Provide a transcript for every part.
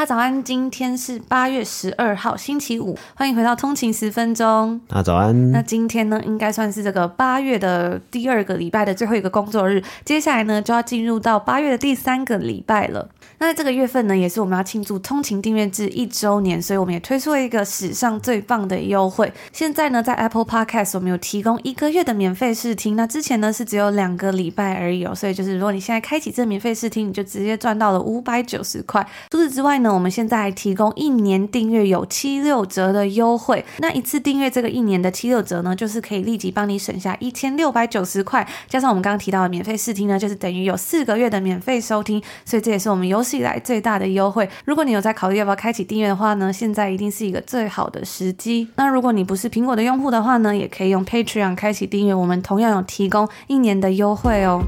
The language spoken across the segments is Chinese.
大家早安，今天是八月十二号，星期五，欢迎回到通勤十分钟。大家早安。那今天呢，应该算是这个八月的第二个礼拜的最后一个工作日，接下来呢，就要进入到八月的第三个礼拜了。那在这个月份呢，也是我们要庆祝通勤订阅制一周年，所以我们也推出了一个史上最棒的优惠。现在呢，在 Apple Podcast 我们有提供一个月的免费试听，那之前呢是只有两个礼拜而已哦，所以就是如果你现在开启这免费试听，你就直接赚到了五百九十块。除此之外呢，我们现在还提供一年订阅有七六折的优惠。那一次订阅这个一年的七六折呢，就是可以立即帮你省下一千六百九十块，加上我们刚刚提到的免费试听呢，就是等于有四个月的免费收听。所以这也是我们有史以来最大的优惠，如果你有在考虑要不要开启订阅的话呢，现在一定是一个最好的时机。那如果你不是苹果的用户的话呢，也可以用 Patreon 开启订阅，我们同样有提供一年的优惠哦。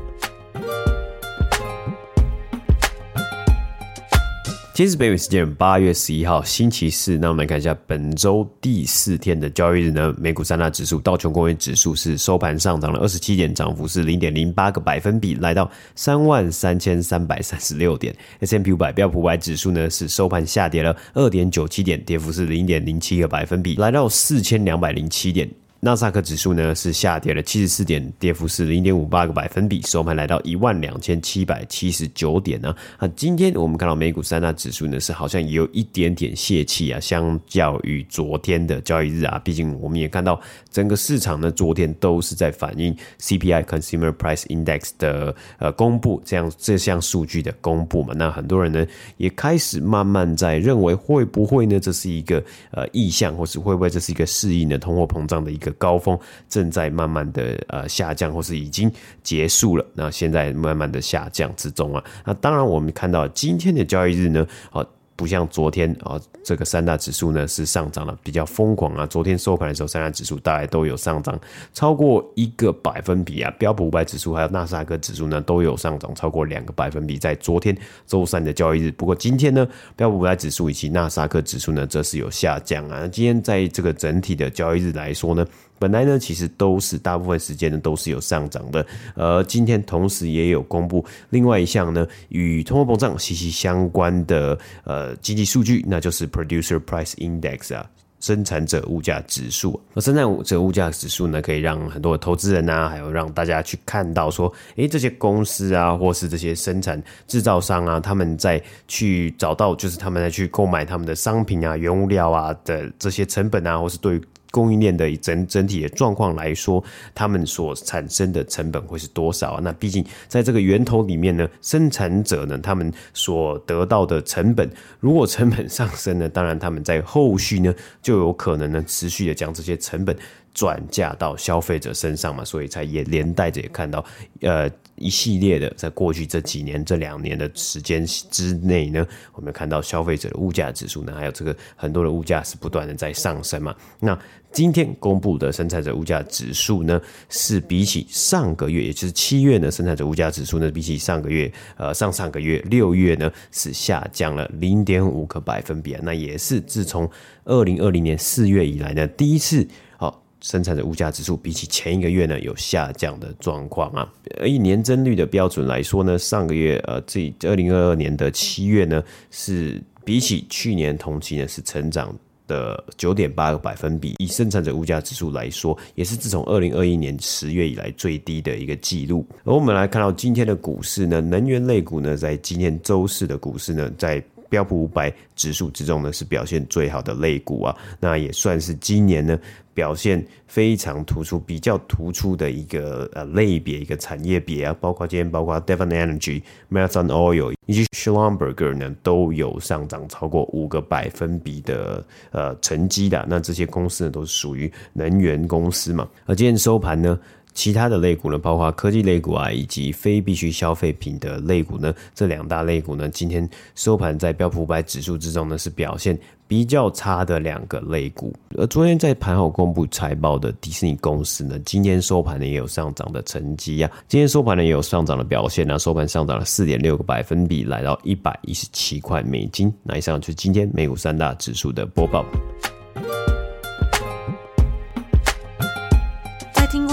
今日北美时间八月十一号星期四，那我们来看一下本周第四天的交易日呢，美股三大指数道琼工业指数是收盘上涨了二十七点，涨幅是零点零八个百分比，来到三万三千三百三十六点。S M P 五百标普五百指数呢是收盘下跌了二点九七点，跌幅是零点零七个百分比，来到四千两百零七点。纳斯克指数呢是下跌了七十四点，跌幅是零点五八个百分比，收盘来到一万两千七百七十九点呢。啊，今天我们看到美股三大指数呢是好像也有一点点泄气啊，相较于昨天的交易日啊，毕竟我们也看到整个市场呢昨天都是在反映 CPI Consumer Price Index 的呃公布，这样这项数据的公布嘛，那很多人呢也开始慢慢在认为会不会呢这是一个呃意向，或是会不会这是一个适应的通货膨胀的一个。高峰正在慢慢的呃下降，或是已经结束了。那现在慢慢的下降之中啊。那当然，我们看到今天的交易日呢，好。不像昨天啊，这个三大指数呢是上涨了比较疯狂啊。昨天收盘的时候，三大指数大概都有上涨超过一个百分比啊。标普五百指数还有纳斯达克指数呢都有上涨超过两个百分比，在昨天周三的交易日。不过今天呢，标普五百指数以及纳斯达克指数呢则是有下降啊。今天在这个整体的交易日来说呢，本来呢其实都是大部分时间呢都是有上涨的。呃，今天同时也有公布另外一项呢与通货膨胀息息相关的呃。经济数据，那就是 Producer Price Index 啊，生产者物价指数。而生产者物价指数呢，可以让很多投资人啊，还有让大家去看到说，诶，这些公司啊，或是这些生产制造商啊，他们在去找到，就是他们在去购买他们的商品啊、原物料啊的这些成本啊，或是对。供应链的整整体的状况来说，他们所产生的成本会是多少啊？那毕竟在这个源头里面呢，生产者呢，他们所得到的成本，如果成本上升呢，当然他们在后续呢，就有可能呢，持续的将这些成本转嫁到消费者身上嘛，所以才也连带着也看到，呃。一系列的，在过去这几年、这两年的时间之内呢，我们看到消费者的物价指数呢，还有这个很多的物价是不断的在上升嘛。那今天公布的生产者物价指数呢，是比起上个月，也就是七月呢，生产者物价指数呢，比起上个月，呃，上上个月六月呢，是下降了零点五个百分比。那也是自从二零二零年四月以来呢，第一次。生产者物价指数比起前一个月呢，有下降的状况啊，而以年增率的标准来说呢，上个月呃，这二零二二年的七月呢，是比起去年同期呢是成长的九点八个百分比。以生产者物价指数来说，也是自从二零二一年十月以来最低的一个记录。而我们来看到今天的股市呢，能源类股呢，在今天周四的股市呢，在标普五百指数之中呢，是表现最好的类股啊，那也算是今年呢表现非常突出、比较突出的一个呃类别、一个产业别啊，包括今天包括 Devon Energy、Marathon Oil 以及 Schlumberger 呢都有上涨超过五个百分比的呃成绩的，那这些公司呢都是属于能源公司嘛，而今天收盘呢。其他的类股呢，包括科技类股啊，以及非必需消费品的类股呢，这两大类股呢，今天收盘在标普五百指数之中呢，是表现比较差的两个类股。而昨天在盘后公布财报的迪士尼公司呢，今天收盘呢也有上涨的成绩呀，今天收盘呢也有上涨的表现呢，收盘上涨了四点六个百分比，来到一百一十七块美金。那以上就是今天美股三大指数的播报。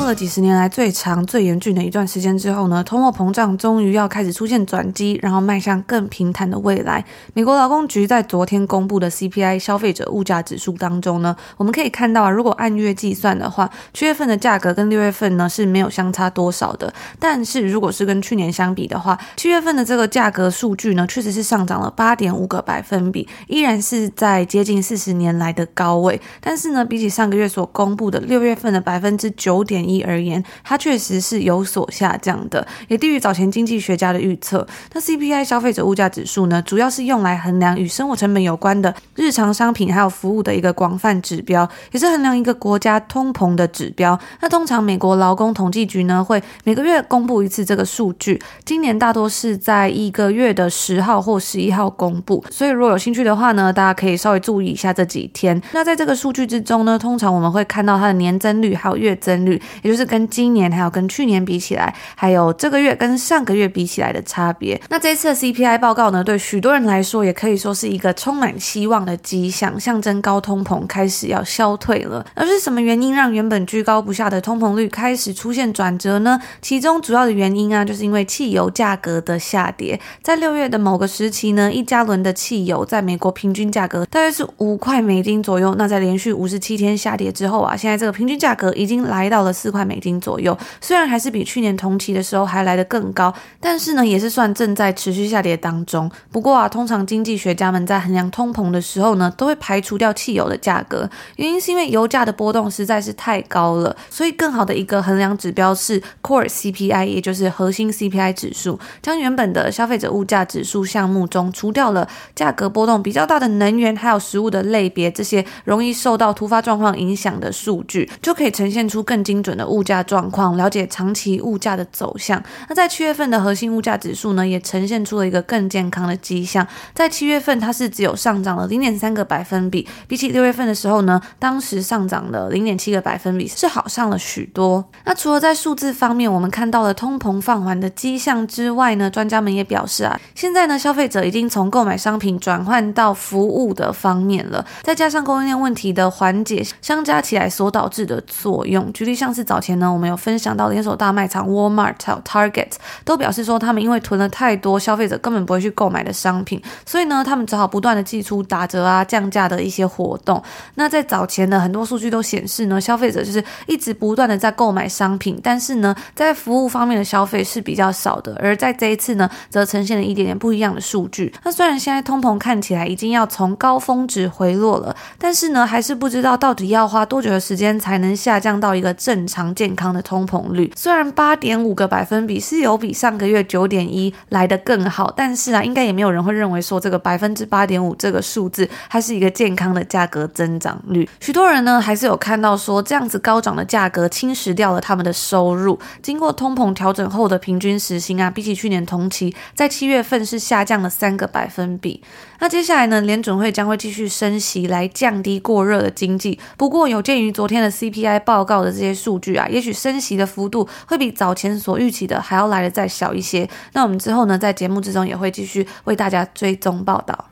了几十年来最长、最严峻的一段时间之后呢，通货膨胀终于要开始出现转机，然后迈向更平坦的未来。美国劳工局在昨天公布的 CPI 消费者物价指数当中呢，我们可以看到啊，如果按月计算的话，七月份的价格跟六月份呢是没有相差多少的。但是如果是跟去年相比的话，七月份的这个价格数据呢，确实是上涨了八点五个百分比，依然是在接近四十年来的高位。但是呢，比起上个月所公布的六月份的百分之九点一而言，它确实是有所下降的，也低于早前经济学家的预测。那 CPI 消费者物价指数呢，主要是用来衡量与生活成本有关的日常商品还有服务的一个广泛指标，也是衡量一个国家通膨的指标。那通常美国劳工统计局呢，会每个月公布一次这个数据，今年大多是在一个月的十号或十一号公布。所以如果有兴趣的话呢，大家可以稍微注意一下这几天。那在这个数据之中呢，通常我们会看到它的年增率还有月增率，就是。跟今年还有跟去年比起来，还有这个月跟上个月比起来的差别。那这次的 CPI 报告呢，对许多人来说也可以说是一个充满希望的迹象，象征高通膨开始要消退了。而是什么原因让原本居高不下的通膨率开始出现转折呢？其中主要的原因啊，就是因为汽油价格的下跌。在六月的某个时期呢，一加仑的汽油在美国平均价格大约是五块美金左右。那在连续五十七天下跌之后啊，现在这个平均价格已经来到了四块。块美金左右，虽然还是比去年同期的时候还来得更高，但是呢，也是算正在持续下跌当中。不过啊，通常经济学家们在衡量通膨的时候呢，都会排除掉汽油的价格，原因是因为油价的波动实在是太高了。所以，更好的一个衡量指标是 Core CPI，也就是核心 CPI 指数，将原本的消费者物价指数项目中除掉了价格波动比较大的能源还有食物的类别，这些容易受到突发状况影响的数据，就可以呈现出更精准的物。价状况，了解长期物价的走向。那在七月份的核心物价指数呢，也呈现出了一个更健康的迹象。在七月份，它是只有上涨了零点三个百分比，比起六月份的时候呢，当时上涨了零点七个百分比，是好上了许多。那除了在数字方面，我们看到了通膨放缓的迹象之外呢，专家们也表示啊，现在呢，消费者已经从购买商品转换到服务的方面了。再加上供应链问题的缓解，相加起来所导致的作用，举例像是早前。呢，我们有分享到连锁大卖场 Walmart、Target 都表示说，他们因为囤了太多消费者根本不会去购买的商品，所以呢，他们只好不断的祭出打折啊、降价的一些活动。那在早前呢，很多数据都显示呢，消费者就是一直不断的在购买商品，但是呢，在服务方面的消费是比较少的。而在这一次呢，则呈现了一点点不一样的数据。那虽然现在通膨看起来已经要从高峰值回落了，但是呢，还是不知道到底要花多久的时间才能下降到一个正常。常健康的通膨率虽然八点五个百分比是有比上个月九点一来得更好，但是啊，应该也没有人会认为说这个百分之八点五这个数字它是一个健康的价格增长率。许多人呢还是有看到说这样子高涨的价格侵蚀掉了他们的收入。经过通膨调整后的平均时薪啊，比起去年同期，在七月份是下降了三个百分比。那接下来呢，联准会将会继续升息来降低过热的经济。不过有鉴于昨天的 CPI 报告的这些数据也许升息的幅度会比早前所预期的还要来的再小一些。那我们之后呢，在节目之中也会继续为大家追踪报道。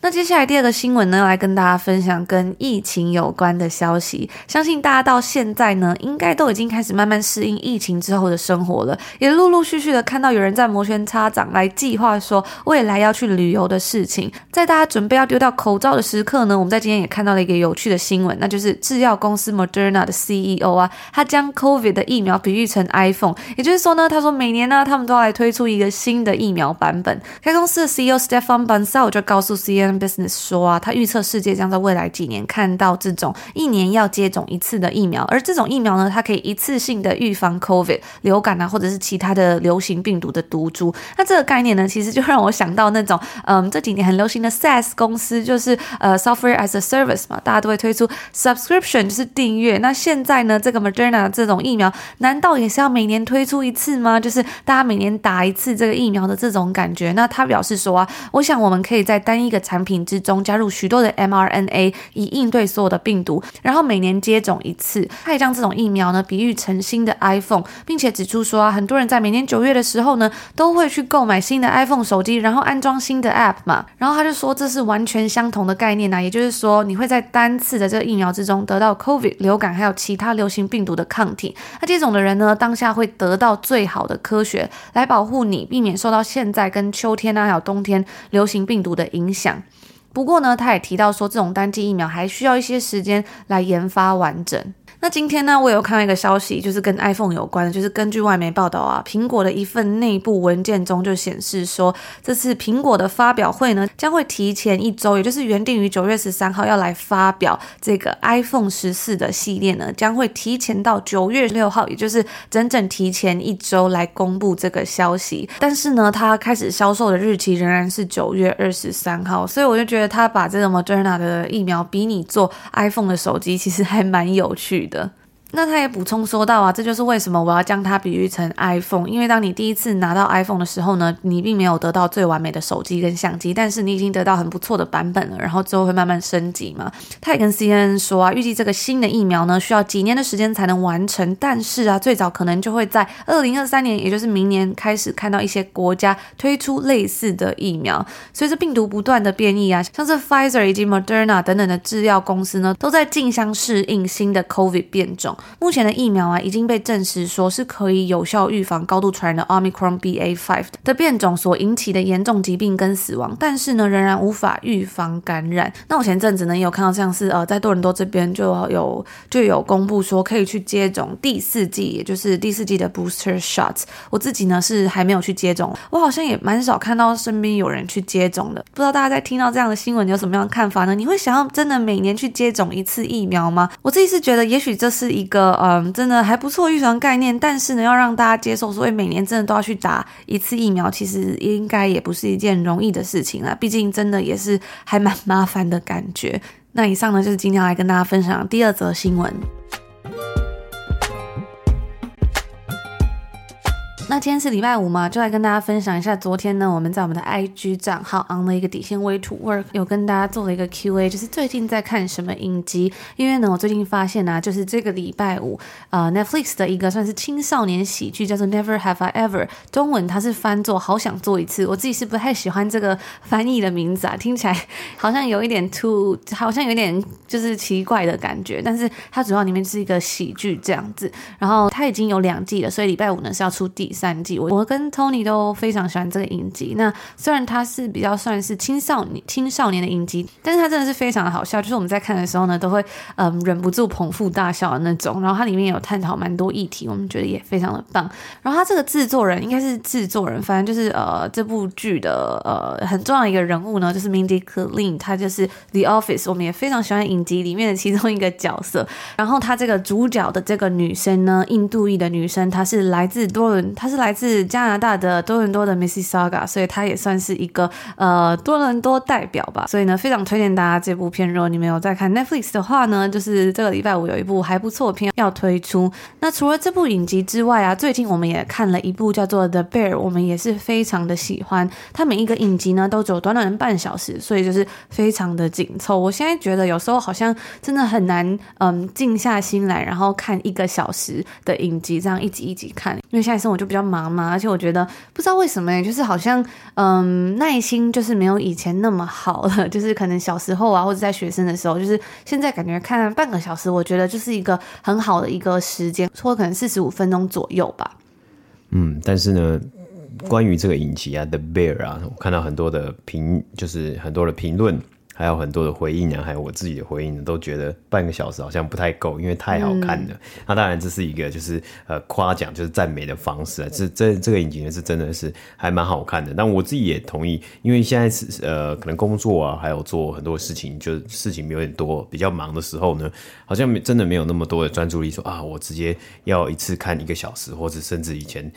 那接下来第二个新闻呢，要来跟大家分享跟疫情有关的消息。相信大家到现在呢，应该都已经开始慢慢适应疫情之后的生活了，也陆陆续续的看到有人在摩拳擦掌来计划说未来要去旅游的事情。在大家准备要丢掉口罩的时刻呢，我们在今天也看到了一个有趣的新闻，那就是制药公司 Moderna 的 CEO 啊，他将 COVID 的疫苗比喻成 iPhone，也就是说呢，他说每年呢，他们都要来推出一个新的疫苗版本。该公司的 CEO Stefan Bancel 就告诉 CNN。Business 说啊，他预测世界将在未来几年看到这种一年要接种一次的疫苗，而这种疫苗呢，它可以一次性的预防 COVID 流感啊，或者是其他的流行病毒的毒株。那这个概念呢，其实就让我想到那种，嗯，这几年很流行的 SaaS 公司，就是呃 Software as a Service 嘛，大家都会推出 Subscription，就是订阅。那现在呢，这个 Moderna 这种疫苗，难道也是要每年推出一次吗？就是大家每年打一次这个疫苗的这种感觉？那他表示说啊，我想我们可以在单一个产产品之中加入许多的 mRNA，以应对所有的病毒，然后每年接种一次。他也将这种疫苗呢比喻成新的 iPhone，并且指出说啊，很多人在每年九月的时候呢，都会去购买新的 iPhone 手机，然后安装新的 App 嘛。然后他就说这是完全相同的概念啊，也就是说你会在单次的这个疫苗之中得到 COVID 流感还有其他流行病毒的抗体。那接种的人呢，当下会得到最好的科学来保护你，避免受到现在跟秋天啊还有冬天流行病毒的影响。不过呢，他也提到说，这种单剂疫苗还需要一些时间来研发完整。那今天呢，我有看到一个消息，就是跟 iPhone 有关的，就是根据外媒报道啊，苹果的一份内部文件中就显示说，这次苹果的发表会呢，将会提前一周，也就是原定于九月十三号要来发表这个 iPhone 十四的系列呢，将会提前到九月六号，也就是整整提前一周来公布这个消息。但是呢，它开始销售的日期仍然是九月二十三号，所以我就觉得他把这个 Moderna 的疫苗比拟做 iPhone 的手机，其实还蛮有趣的。那他也补充说到啊，这就是为什么我要将它比喻成 iPhone，因为当你第一次拿到 iPhone 的时候呢，你并没有得到最完美的手机跟相机，但是你已经得到很不错的版本了，然后之后会慢慢升级嘛。他也跟 CNN 说啊，预计这个新的疫苗呢，需要几年的时间才能完成，但是啊，最早可能就会在二零二三年，也就是明年开始看到一些国家推出类似的疫苗。随着病毒不断的变异啊，像是 Pfizer 以及 Moderna 等等的制药公司呢，都在竞相适应新的 COVID 变种。目前的疫苗啊，已经被证实说是可以有效预防高度传染的 Omicron BA.5 的变种所引起的严重疾病跟死亡，但是呢，仍然无法预防感染。那我前阵子呢，也有看到像是呃，在多伦多这边就有就有公布说可以去接种第四剂，也就是第四剂的 booster shots。我自己呢是还没有去接种，我好像也蛮少看到身边有人去接种的。不知道大家在听到这样的新闻，有什么样的看法呢？你会想要真的每年去接种一次疫苗吗？我自己是觉得，也许这是一个。嗯，真的还不错预防概念，但是呢，要让大家接受，所以每年真的都要去打一次疫苗，其实应该也不是一件容易的事情啦。毕竟真的也是还蛮麻烦的感觉。那以上呢，就是今天要来跟大家分享的第二则新闻。那今天是礼拜五嘛，就来跟大家分享一下，昨天呢，我们在我们的 IG 账号 on 了一个底线 Way to Work，有跟大家做了一个 QA，就是最近在看什么影集？因为呢，我最近发现啊，就是这个礼拜五，呃，Netflix 的一个算是青少年喜剧，叫做 Never Have I Ever，中文它是翻作好想做一次。我自己是不太喜欢这个翻译的名字啊，听起来好像有一点 too，好像有点就是奇怪的感觉。但是它主要里面是一个喜剧这样子，然后它已经有两季了，所以礼拜五呢是要出第。三季，我我跟 Tony 都非常喜欢这个影集。那虽然它是比较算是青少年青少年的影集，但是它真的是非常的好笑。就是我们在看的时候呢，都会嗯忍不住捧腹大笑的那种。然后它里面有探讨蛮多议题，我们觉得也非常的棒。然后它这个制作人应该是制作人，反正就是呃这部剧的呃很重要一个人物呢，就是 Mindy Kaling，他就是 The Office，我们也非常喜欢影集里面的其中一个角色。然后他这个主角的这个女生呢，印度裔的女生，她是来自多伦，她。是来自加拿大的多伦多的 Mississauga，所以他也算是一个呃多伦多代表吧。所以呢，非常推荐大家这部片。如果你们有在看 Netflix 的话呢，就是这个礼拜五有一部还不错片要推出。那除了这部影集之外啊，最近我们也看了一部叫做 The Bear，我们也是非常的喜欢。它每一个影集呢都只有短短的半小时，所以就是非常的紧凑。我现在觉得有时候好像真的很难嗯静下心来，然后看一个小时的影集，这样一集一集看。因为现在生活就比较。忙嘛，而且我觉得不知道为什么，就是好像嗯耐心就是没有以前那么好了，就是可能小时候啊，或者在学生的时候，就是现在感觉看半个小时，我觉得就是一个很好的一个时间，或可能四十五分钟左右吧。嗯，但是呢，关于这个影集啊，《The Bear》啊，我看到很多的评，就是很多的评论。还有很多的回应呢，还有我自己的回应呢，都觉得半个小时好像不太够，因为太好看了。嗯、那当然这是一个就是呃夸奖就是赞美的方式啊，这这这个影集呢是真的是还蛮好看的。但我自己也同意，因为现在是呃可能工作啊，还有做很多事情，就是事情有点多，比较忙的时候呢，好像真的没有那么多的专注力说，说啊我直接要一次看一个小时，或者甚至以前。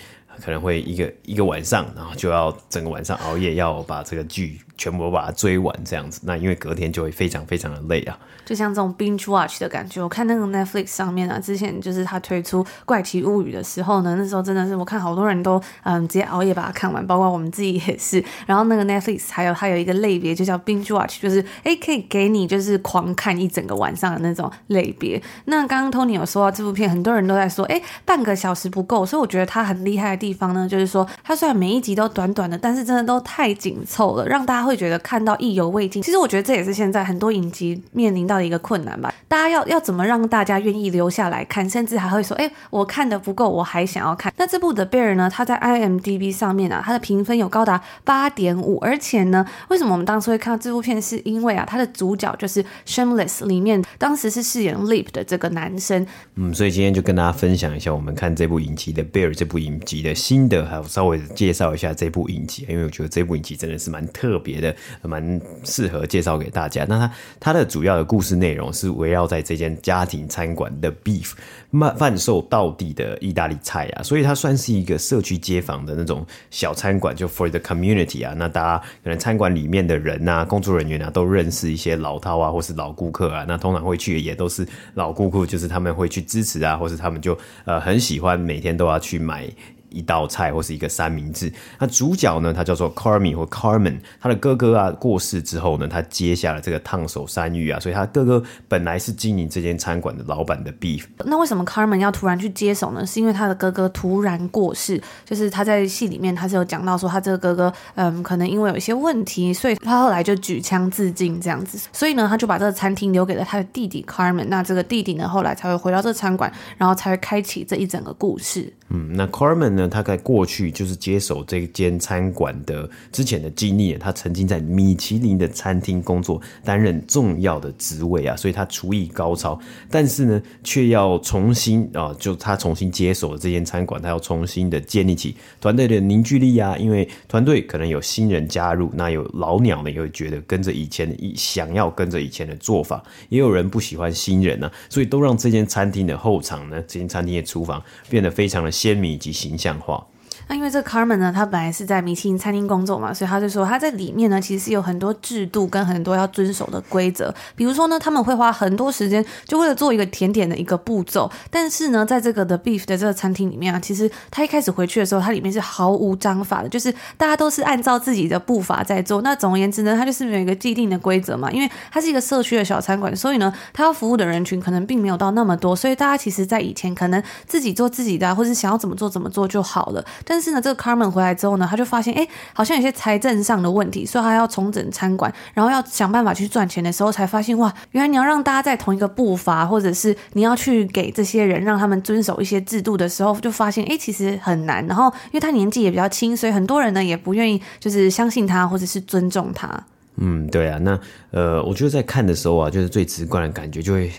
可能会一个一个晚上，然后就要整个晚上熬夜，要把这个剧全部把它追完这样子。那因为隔天就会非常非常的累啊。就像这种 binge watch 的感觉，我看那个 Netflix 上面啊，之前就是他推出《怪奇物语》的时候呢，那时候真的是我看好多人都嗯直接熬夜把它看完，包括我们自己也是。然后那个 Netflix 还有它有一个类别就叫 binge watch，就是哎可以给你就是狂看一整个晚上的那种类别。那刚刚 Tony 有说到这部片，很多人都在说哎半个小时不够，所以我觉得他很厉害的地方呢，就是说他虽然每一集都短短的，但是真的都太紧凑了，让大家会会觉得看到意犹未尽。其实我觉得这也是现在很多影集面临到的一个困难吧。大家要要怎么让大家愿意留下来看，甚至还会说，哎，我看的不够，我还想要看。那这部的 Bear 呢，它在 IMDB 上面啊，它的评分有高达八点五，而且呢，为什么我们当时会看到这部片，是因为啊，它的主角就是 Shameless 里面当时是饰演 Lip 的这个男生。嗯，所以今天就跟大家分享一下我们看这部影集的 Bear 这部影集的心得，还有稍微介绍一下这部影集，因为我觉得这部影集真的是蛮特别的，蛮适合介绍给大家。那它它的主要的故事内容是围绕在这间家庭餐馆的 Beef 贩贩售到底的意大利菜啊，所以它算是一个社区街坊的那种小餐馆，就 for the community 啊。那大家可能餐馆里面的人啊，工作人员啊，都认识一些老饕啊，或是老顾客啊。那通常会去的也都是老顾客，就是他们会去支持啊，或是他们就呃很喜欢每天都要去买。一道菜或是一个三明治，那主角呢，他叫做 Carmy 或 Carmen，他的哥哥啊过世之后呢，他接下了这个烫手山芋啊，所以他哥哥本来是经营这间餐馆的老板的 Beef。那为什么 Carmen 要突然去接手呢？是因为他的哥哥突然过世，就是他在戏里面他是有讲到说他这个哥哥嗯可能因为有一些问题，所以他后来就举枪自尽这样子，所以呢他就把这个餐厅留给了他的弟弟 Carmen。那这个弟弟呢后来才会回到这个餐馆，然后才会开启这一整个故事。嗯，那 Carmen 呢？他在过去就是接手这间餐馆的之前的经历，他曾经在米其林的餐厅工作，担任重要的职位啊，所以他厨艺高超。但是呢，却要重新啊，就他重新接手了这间餐馆，他要重新的建立起团队的凝聚力啊。因为团队可能有新人加入，那有老鸟呢，也会觉得跟着以前的想要跟着以前的做法，也有人不喜欢新人呢、所以都让这间餐厅的后场呢，这间餐厅的厨房变得非常的。鲜明及形象化。那因为这个 Carmen 呢，他本来是在米其林餐厅工作嘛，所以他就说他在里面呢，其实是有很多制度跟很多要遵守的规则。比如说呢，他们会花很多时间，就为了做一个甜点的一个步骤。但是呢，在这个的 Beef 的这个餐厅里面啊，其实他一开始回去的时候，它里面是毫无章法的，就是大家都是按照自己的步伐在做。那总而言之呢，它就是没有一个既定的规则嘛。因为它是一个社区的小餐馆，所以呢，它要服务的人群可能并没有到那么多，所以大家其实在以前可能自己做自己的，或是想要怎么做怎么做就好了。但是呢，这个 Carmen 回来之后呢，他就发现，哎，好像有些财政上的问题，所以他要重整餐馆，然后要想办法去赚钱的时候，才发现，哇，原来你要让大家在同一个步伐，或者是你要去给这些人让他们遵守一些制度的时候，就发现，哎，其实很难。然后，因为他年纪也比较轻，所以很多人呢也不愿意，就是相信他，或者是尊重他。嗯，对啊，那呃，我觉得在看的时候啊，就是最直观的感觉就会。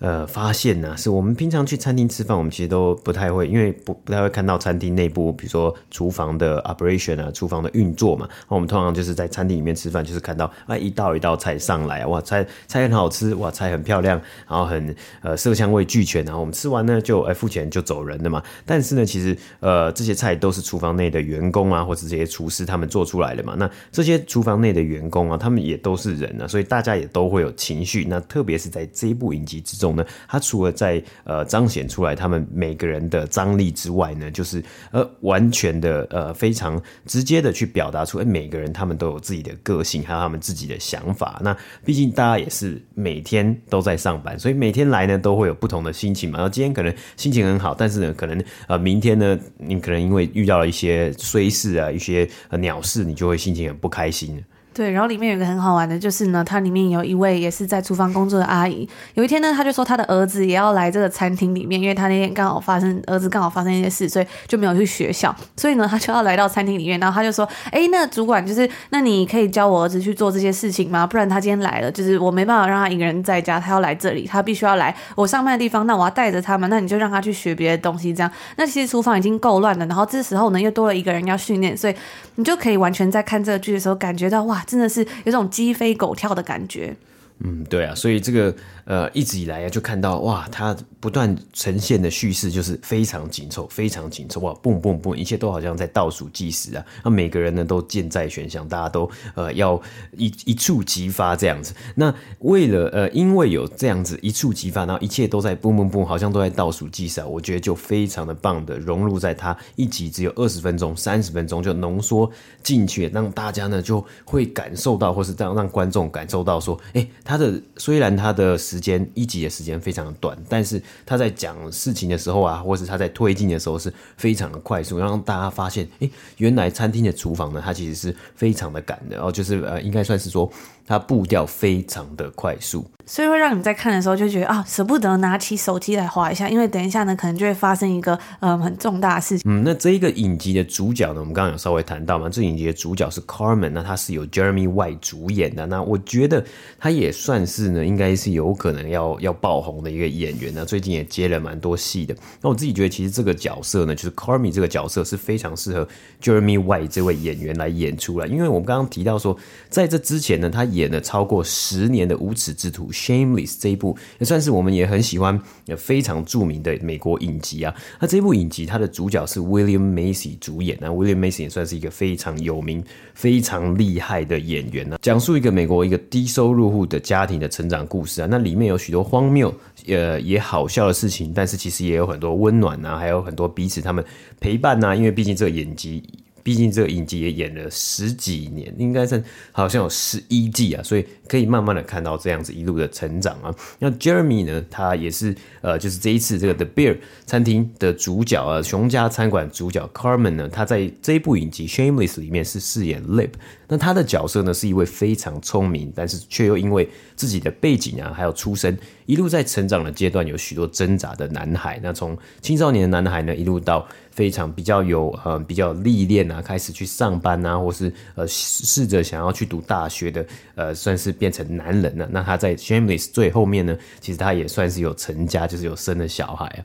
呃，发现呢、是我们平常去餐厅吃饭，我们其实都不太会，因为不不太会看到餐厅内部，比如说厨房的 operation 啊，厨房的运作嘛。我们通常就是在餐厅里面吃饭，就是看到啊一道一道菜上来，哇，菜菜很好吃，哇，菜很漂亮，然后很呃色香味俱全，然后我们吃完呢就哎付钱就走人的嘛。但是呢，其实呃这些菜都是厨房内的员工啊，或者这些厨师他们做出来的嘛。那这些厨房内的员工啊，他们也都是人啊，所以大家也都会有情绪。那特别是在这一部影集之中。呢他除了在呃彰显出来他们每个人的张力之外呢，就是呃完全的呃非常直接的去表达出，哎，每个人他们都有自己的个性，还有他们自己的想法。那毕竟大家也是每天都在上班，所以每天来呢都会有不同的心情嘛。然后今天可能心情很好，但是呢可能呃明天呢你可能因为遇到了一些衰事啊，一些鸟事，你就会心情很不开心。对，然后里面有个很好玩的，就是呢，它里面有一位也是在厨房工作的阿姨。有一天呢，他就说他的儿子也要来这个餐厅里面，因为他那天刚好发生儿子刚好发生一些事，所以就没有去学校，所以呢，他就要来到餐厅里面。然后他就说：“哎，那主管就是，那你可以教我儿子去做这些事情吗？不然他今天来了，就是我没办法让他一个人在家，他要来这里，他必须要来我上班的地方，那我要带着他们，那你就让他去学别的东西，这样。那其实厨房已经够乱了，然后这时候呢，又多了一个人要训练，所以你就可以完全在看这个剧的时候感觉到哇，真的是有种。”鸡飞狗跳的感觉。嗯，对啊，所以这个呃，一直以来啊，就看到哇，它不断呈现的叙事就是非常紧凑，非常紧凑哇，蹦蹦蹦，一切都好像在倒数计时啊。那每个人呢都箭在弦上，大家都呃要一一触即发这样子。那为了呃，因为有这样子一触即发，然后一切都在蹦蹦蹦，好像都在倒数计时啊。我觉得就非常的棒的融入在它一集只有二十分钟、三十分钟就浓缩进去，让大家呢就会感受到，或是让让观众感受到说，哎。他的虽然他的时间一集的时间非常短，但是他在讲事情的时候啊，或是他在推进的时候是非常的快速，让大家发现，哎，原来餐厅的厨房呢，它其实是非常的赶的，然后就是呃，应该算是说。它步调非常的快速，所以会让你们在看的时候就觉得啊，舍不得拿起手机来划一下，因为等一下呢，可能就会发生一个嗯很重大的事情。嗯，那这一个影集的主角呢，我们刚刚有稍微谈到嘛，这影集的主角是 Carmen，那他是由 Jeremy White 主演的。那我觉得他也算是呢，应该是有可能要要爆红的一个演员呢。最近也接了蛮多戏的。那我自己觉得，其实这个角色呢，就是 Carmen 这个角色是非常适合 Jeremy White 这位演员来演出来，因为我们刚刚提到说，在这之前呢，他演了超过十年的无耻之徒 Shameless 这一部也算是我们也很喜欢也非常著名的美国影集啊。那这部影集它的主角是 William Macy 主演，那 William Macy 也算是一个非常有名、非常厉害的演员呢。讲述一个美国一个低收入户的家庭的成长故事啊。那里面有许多荒谬呃也好笑的事情，但是其实也有很多温暖啊，还有很多彼此他们陪伴呐、啊。因为毕竟这个演技。毕竟这个影集也演了十几年，应该是好像有十一季啊，所以可以慢慢的看到这样子一路的成长啊。那 Jeremy 呢，他也是呃，就是这一次这个 The Bear 餐厅的主角啊，熊家餐馆主角 Carmen 呢，他在这一部影集 Shameless 里面是饰演 Lip。那他的角色呢，是一位非常聪明，但是却又因为自己的背景啊，还有出身，一路在成长的阶段有许多挣扎的男孩。那从青少年的男孩呢，一路到非常比较有呃比较历练啊，开始去上班啊，或是呃试着想要去读大学的，呃算是变成男人了。那他在 Shameless 最后面呢，其实他也算是有成家，就是有生了小孩啊。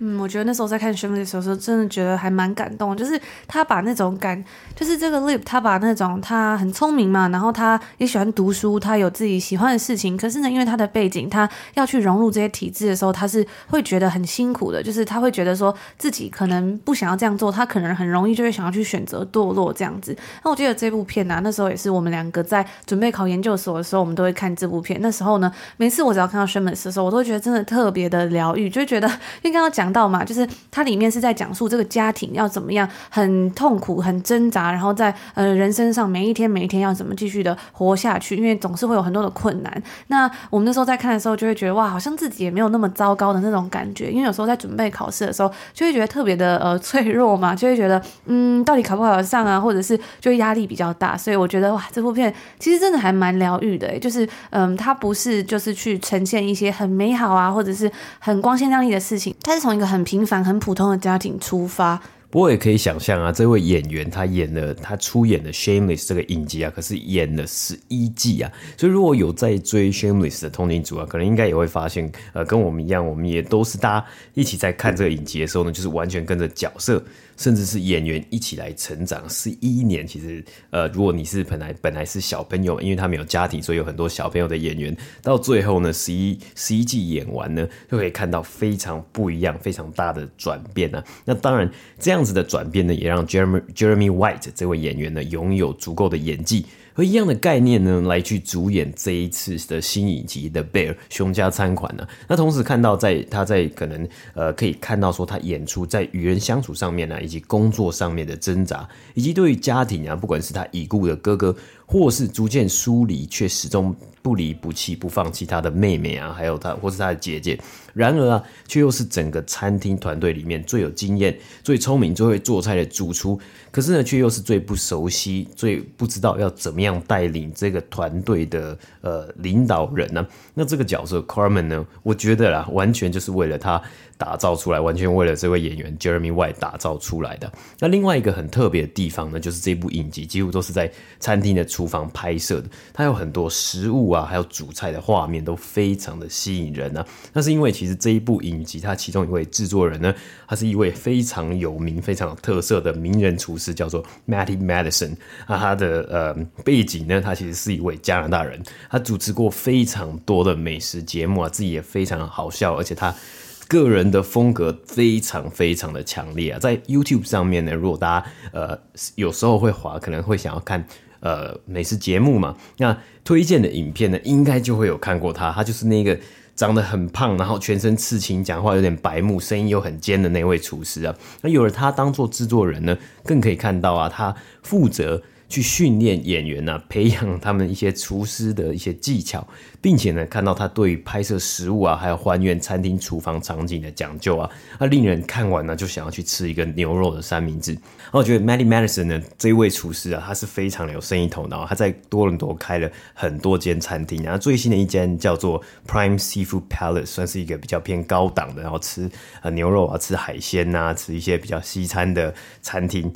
嗯，我觉得那时候在看《Shameless》的时候，真的觉得还蛮感动。就是他把那种感，就是这个 Lip，他把那种他很聪明嘛，然后他也喜欢读书，他有自己喜欢的事情。可是呢，因为他的背景，他要去融入这些体制的时候，他是会觉得很辛苦的。就是他会觉得说自己可能不想要这样做，他可能很容易就会想要去选择堕落这样子。那我记得这部片啊，那时候也是我们两个在准备考研究所的时候，我们都会看这部片。那时候呢，每次我只要看到《雪美》的时候，我都觉得真的特别的疗愈，就觉得 因为刚刚讲。讲到嘛，就是它里面是在讲述这个家庭要怎么样很痛苦、很挣扎，然后在呃人生上每一天每一天要怎么继续的活下去，因为总是会有很多的困难。那我们那时候在看的时候，就会觉得哇，好像自己也没有那么糟糕的那种感觉。因为有时候在准备考试的时候，就会觉得特别的呃脆弱嘛，就会觉得嗯，到底考不考得上啊，或者是就压力比较大。所以我觉得哇，这部片其实真的还蛮疗愈的，就是嗯，它不是就是去呈现一些很美好啊，或者是很光鲜亮丽的事情，它是从一个很平凡、很普通的家庭出发。不过也可以想象啊，这位演员他演了，他出演的《Shameless》这个影集啊，可是演了十一季啊。所以如果有在追《Shameless》的通勤族啊，可能应该也会发现，呃，跟我们一样，我们也都是大家一起在看这个影集的时候呢，就是完全跟着角色。甚至是演员一起来成长，十一年其实，呃，如果你是本来本来是小朋友，因为他们有家庭，所以有很多小朋友的演员，到最后呢，十一十一季演完呢，就可以看到非常不一样、非常大的转变、啊。那当然，这样子的转变呢，也让 Jeremy Jeremy White 这位演员呢，拥有足够的演技。和一样的概念呢，来去主演这一次的新影集的 Bear 熊家餐馆呢。那同时看到在他在可能呃可以看到说他演出在与人相处上面呢，以及工作上面的挣扎，以及对于家庭啊，不管是他已故的哥哥，或是逐渐疏离却始终不离不弃、不放弃他的妹妹啊，还有他或是他的姐姐。然而啊，却又是整个餐厅团队里面最有经验、最聪明、最会做菜的主厨。可是呢，却又是最不熟悉、最不知道要怎么样带领这个团队的呃领导人呢、那这个角色 Carmen 呢？我觉得啦，完全就是为了他打造出来，完全为了这位演员 Jeremy White 打造出来的。那另外一个很特别的地方呢，就是这部影集几乎都是在餐厅的厨房拍摄的，它有很多食物啊，还有主菜的画面都非常的吸引人啊。那是因为其实这一部影集，它其中一位制作人呢，他是一位非常有名、非常有特色的名人厨师，叫做 Matty Madison。那他的呃背景呢，他其实是一位加拿大人，他主持过非常多的美食节目啊，自己也非常好笑，而且他。个人的风格非常非常的强烈啊，在 YouTube 上面呢，如果大家呃有时候会滑，可能会想要看呃美食节目嘛，那推荐的影片呢，应该就会有看过他，他就是那个长得很胖，然后全身刺青，讲话有点白目，声音又很尖的那位厨师啊。那有了他当做制作人呢，更可以看到啊，他负责。去训练演员啊，培养他们一些厨师的一些技巧，并且呢，看到他对于拍摄食物啊，还有还原餐厅厨房场景的讲究啊，那令人看完呢就想要去吃一个牛肉的三明治。那我觉得 Matty Madison 呢这位厨师啊，他是非常有生意头脑，他在多伦多开了很多间餐厅，然后最新的一间叫做 Prime Seafood Palace，算是一个比较偏高档的，然后吃呃牛肉啊，吃海鲜呐、啊，吃一些比较西餐的餐厅。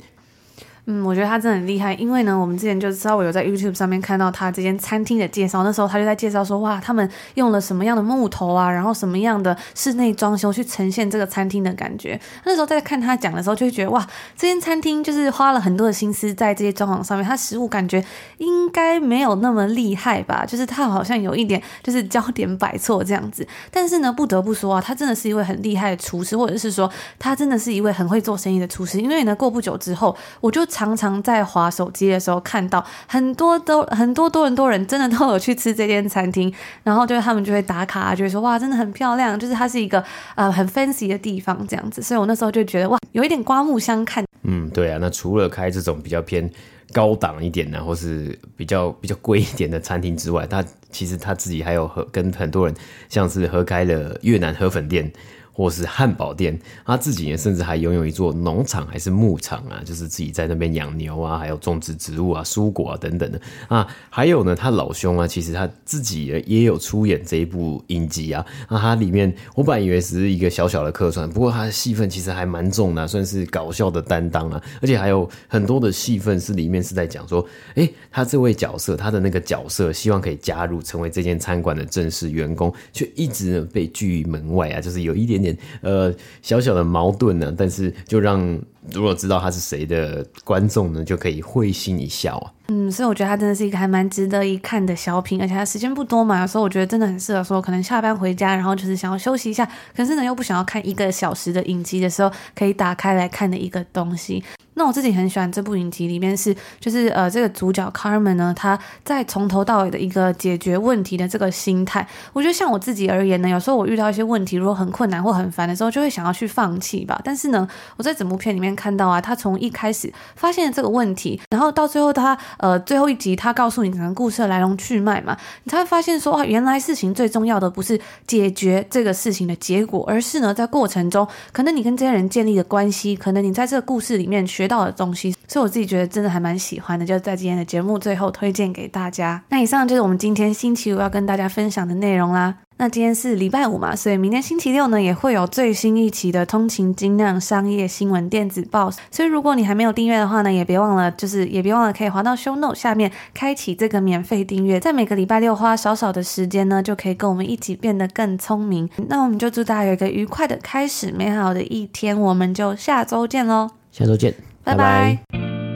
嗯，我觉得他真的很厉害，因为呢，我们之前就知道我有在 YouTube 上面看到他这间餐厅的介绍，那时候他就在介绍说，哇，他们用了什么样的木头啊，然后什么样的室内装修去呈现这个餐厅的感觉。那时候在看他讲的时候，就会觉得，哇，这间餐厅就是花了很多的心思在这些装潢上面，他食物感觉应该没有那么厉害吧，就是他好像有一点就是焦点摆错这样子。但是呢，不得不说啊，他真的是一位很厉害的厨师，或者是说他真的是一位很会做生意的厨师。因为呢，过不久之后，我就。常常在滑手机的时候看到很多都很多多人多人真的都有去吃这间餐厅，然后就是他们就会打卡，就会说哇，真的很漂亮，就是它是一个呃很 fancy 的地方这样子，所以我那时候就觉得哇，有一点刮目相看。嗯，对啊，那除了开这种比较偏高档一点的，或是比较比较贵一点的餐厅之外，他其实他自己还有和跟很多人像是合开了越南河粉店。或是汉堡店，他自己呢，甚至还拥有一座农场还是牧场啊，就是自己在那边养牛啊，还有种植植物啊、蔬果啊等等的啊。还有呢，他老兄啊，其实他自己也有出演这一部影集啊。那他里面，我本来以为只是一个小小的客串，不过他的戏份其实还蛮重的，算是搞笑的担当啊。而且还有很多的戏份是里面是在讲说，诶，他这位角色，他的那个角色，希望可以加入成为这间餐馆的正式员工，却一直被拒于门外啊，就是有一点点。呃，小小的矛盾呢，但是就让如果知道他是谁的观众呢，就可以会心一笑啊。嗯，所以我觉得他真的是一个还蛮值得一看的小品，而且他时间不多嘛，有时候我觉得真的很适合说，可能下班回家，然后就是想要休息一下，可是呢又不想要看一个小时的影集的时候，可以打开来看的一个东西。那我自己很喜欢这部影集里面是，就是呃，这个主角 Carmen 呢，他在从头到尾的一个解决问题的这个心态。我觉得像我自己而言呢，有时候我遇到一些问题，如果很困难或很烦的时候，就会想要去放弃吧。但是呢，我在整部片里面看到啊，他从一开始发现了这个问题，然后到最后他呃最后一集他告诉你整个故事的来龙去脉嘛，你才会发现说啊，原来事情最重要的不是解决这个事情的结果，而是呢在过程中，可能你跟这些人建立的关系，可能你在这个故事里面学到的东西，所以我自己觉得真的还蛮喜欢的，就在今天的节目最后推荐给大家。那以上就是我们今天星期五要跟大家分享的内容啦。那今天是礼拜五嘛，所以明天星期六呢也会有最新一期的通勤精酿商业新闻电子报。所以如果你还没有订阅的话呢，也别忘了，就是也别忘了可以滑到 Show Note 下面开启这个免费订阅，在每个礼拜六花少少的时间呢，就可以跟我们一起变得更聪明。那我们就祝大家有一个愉快的开始，美好的一天。我们就下周见喽！下周见。拜拜。